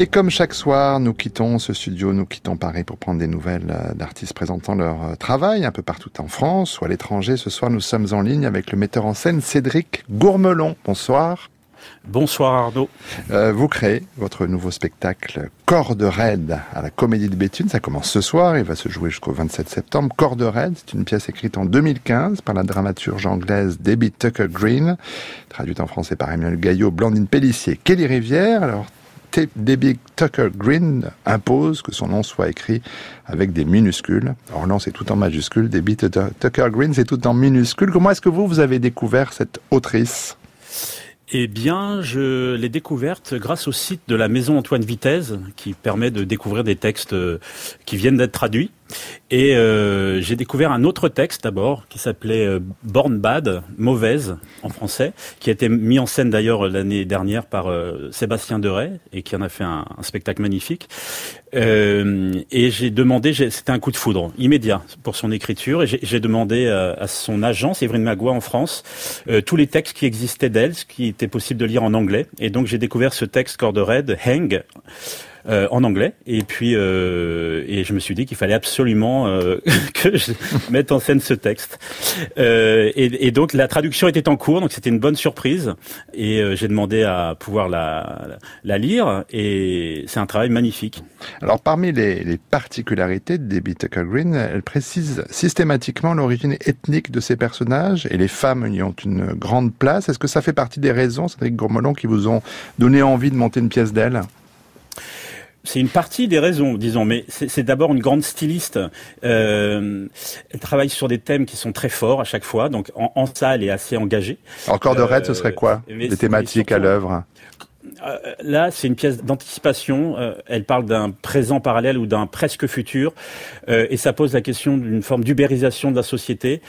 Et comme chaque soir, nous quittons ce studio, nous quittons Paris pour prendre des nouvelles euh, d'artistes présentant leur euh, travail un peu partout en France ou à l'étranger. Ce soir, nous sommes en ligne avec le metteur en scène Cédric Gourmelon. Bonsoir. Bonsoir Arnaud. Euh, vous créez votre nouveau spectacle Corde raide à la Comédie de Béthune. Ça commence ce soir, il va se jouer jusqu'au 27 septembre. Corde raide, c'est une pièce écrite en 2015 par la dramaturge anglaise Debbie Tucker Green, traduite en français par Emmanuel Gaillot, Blandine Pellissier, Kelly Rivière. Alors, Debbie Tucker Green impose que son nom soit écrit avec des minuscules. Non, c'est tout en majuscule. Debbie Tucker Green, c'est tout en minuscule. Comment est-ce que vous, vous avez découvert cette autrice? Eh bien, je l'ai découverte grâce au site de la Maison Antoine Vitesse, qui permet de découvrir des textes euh, qui viennent d'être traduits. Et euh, j'ai découvert un autre texte d'abord qui s'appelait euh, Born Bad, mauvaise en français, qui a été mis en scène d'ailleurs l'année dernière par euh, Sébastien Deray et qui en a fait un, un spectacle magnifique. Euh, et j'ai demandé, c'était un coup de foudre immédiat pour son écriture, et j'ai demandé à, à, son agence, Evelyne Magua en France, euh, tous les textes qui existaient d'elle, ce qui était possible de lire en anglais. Et donc j'ai découvert ce texte Corde Red, Hang, euh, en anglais. Et puis, euh, et je me suis dit qu'il fallait absolument euh, que je mette en scène ce texte. Euh, et, donc la traduction était en cours, donc c'était une bonne surprise. Et j'ai demandé à pouvoir la, lire. Et c'est un travail magnifique. Alors parmi les, particularités de Debbie Tucker Green, elle précise systématiquement l'origine ethnique de ses personnages et les femmes y ont une grande place. Est-ce que ça fait partie des raisons, Cédric Gourmelon, qui vous ont donné envie de monter une pièce d'elle? C'est une partie des raisons, disons, mais c'est d'abord une grande styliste. Euh, elle travaille sur des thèmes qui sont très forts à chaque fois, donc en, en ça, elle est assez engagée. Encore de raid, ce serait quoi Les thématiques à l'œuvre? euh, là, c'est une pièce d'anticipation. Euh, elle parle d'un présent parallèle ou d'un presque futur, euh, et ça pose la question d'une forme d'ubérisation de la société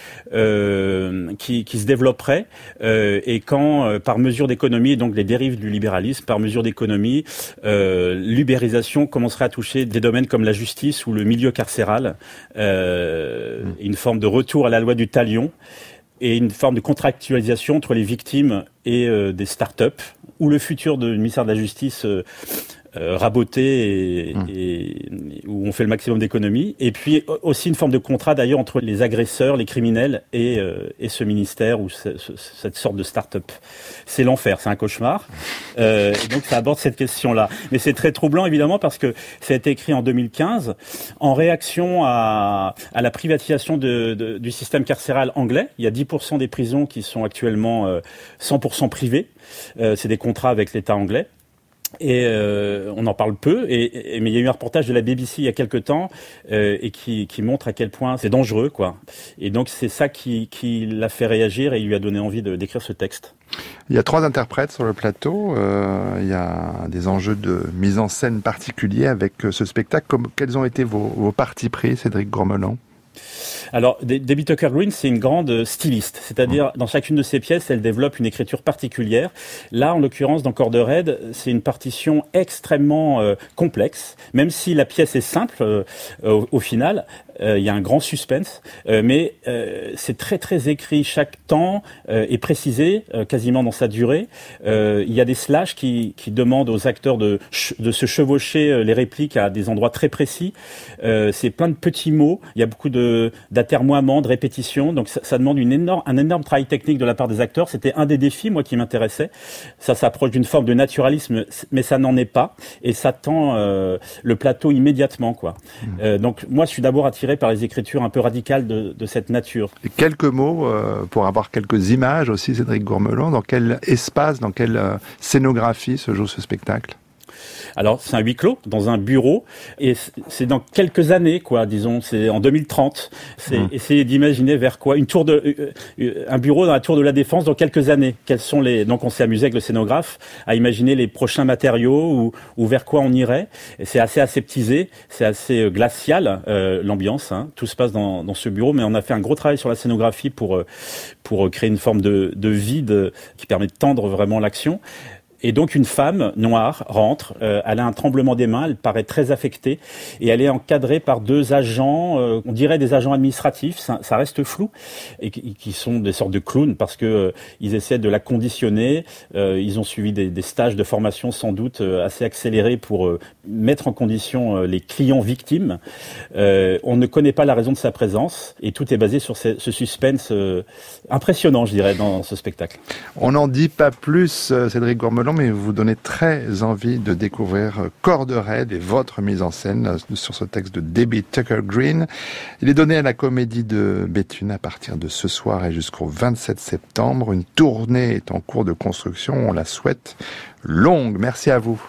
qui, qui, se développerait. et quand, par mesure d'économie, donc les dérives du libéralisme, par mesure d'économie, l'ubérisation commencerait à toucher des domaines comme la justice ou le milieu carcéral, mmh. une forme de retour à la loi du talion et une forme de contractualisation entre les victimes et euh, des start-up, ou le futur du ministère de la Justice euh, euh, raboté et, mmh. et, où on fait le maximum d'économies. Et puis aussi une forme de contrat d'ailleurs entre les agresseurs, les criminels et, euh, et ce ministère ou ce, ce, cette sorte de start-up. C'est l'enfer, c'est un cauchemar. Euh, donc ça aborde cette question-là. Mais c'est très troublant évidemment parce que ça a été écrit en 2015 en réaction à, à la privatisation de, de, du système carcéral anglais. Il y a 10% des prisons qui sont actuellement 100% euh, privées. Euh, c'est des contrats avec l'État anglais. Et euh, on en parle peu, et, et, mais il y a eu un reportage de la BBC il y a quelque temps euh, et qui, qui, montre à quel point c'est dangereux, quoi. Et donc c'est ça qui, qui l'a fait réagir et lui a donné envie d'écrire ce texte. Il y a trois interprètes sur le plateau. Euh, il y a des enjeux de mise en scène particuliers avec euh, ce spectacle. Comme, quels ont été vos, vos partis pris, Cédric Gourmelon alors, Debbie Tucker Green, c'est une grande styliste, c'est-à-dire dans chacune de ses pièces, elle développe une écriture particulière. Là, en l'occurrence, dans Corde Raid, c'est une partition extrêmement euh, complexe, même si la pièce est simple euh, au, au, final. Euh, il y a un grand suspense, euh, mais euh, c'est très très écrit. Chaque temps est précisé quasiment dans sa durée. il y a des slash qui, qui demandent aux acteurs de, de se chevaucher les répliques à des endroits très précis. c'est plein de petits mots. Il y a beaucoup de d'atermoiements, de répétitions. Donc ça, ça, demande une énorme, un énorme travail technique de la part des acteurs. C'était un des défis, moi, qui m'intéressait. Ça s'approche d'une forme de naturalisme, mais ça n'en est pas. Et ça tend le plateau immédiatement, quoi. Mmh. donc moi, je suis d'abord attiré par les écritures un peu radicales de, cette nature. Quelques mots euh, pour avoir quelques images aussi, Cédric Gourmelon. Dans quel espace, dans quelle euh, scénographie se joue ce spectacle? Alors c'est un huis clos dans un bureau et c'est dans quelques années quoi, disons, c'est en 2030. C'est mmh. essayer d'imaginer vers quoi une tour de euh, euh, un bureau dans la tour de la défense dans quelques années. Quels sont les donc on s'est amusé avec le scénographe à imaginer les prochains matériaux ou, ou vers quoi on irait. C'est assez aseptisé, c'est assez euh, glacial euh, l'ambiance. Hein. Tout se passe dans, dans ce bureau, mais on a fait un gros travail sur la scénographie pour pour créer une forme de, de vide qui permet de tendre vraiment l'action. Et donc une femme noire rentre, euh, elle a un tremblement des mains, elle paraît très affectée et elle est encadrée par deux agents, euh, on dirait des agents administratifs, ça, reste flou, et qui sont des sortes de clowns parce que euh, ils essaient de la conditionner. ils ont suivi des, des, stages de formation sans doute assez accélérés pour mettre en condition les clients victimes. on ne connaît pas la raison de sa présence et tout est basé sur ce, ce suspense impressionnant, je dirais, dans ce spectacle. On n'en dit pas plus, Cédric Gourmelon mais vous donnez très envie de découvrir Corde Red et votre mise en scène sur ce texte de Debbie Tucker Green. Il est donné à la Comédie de Béthune à partir de ce soir et jusqu'au 27 septembre. Une tournée est en cours de construction, on la souhaite longue. Merci à vous.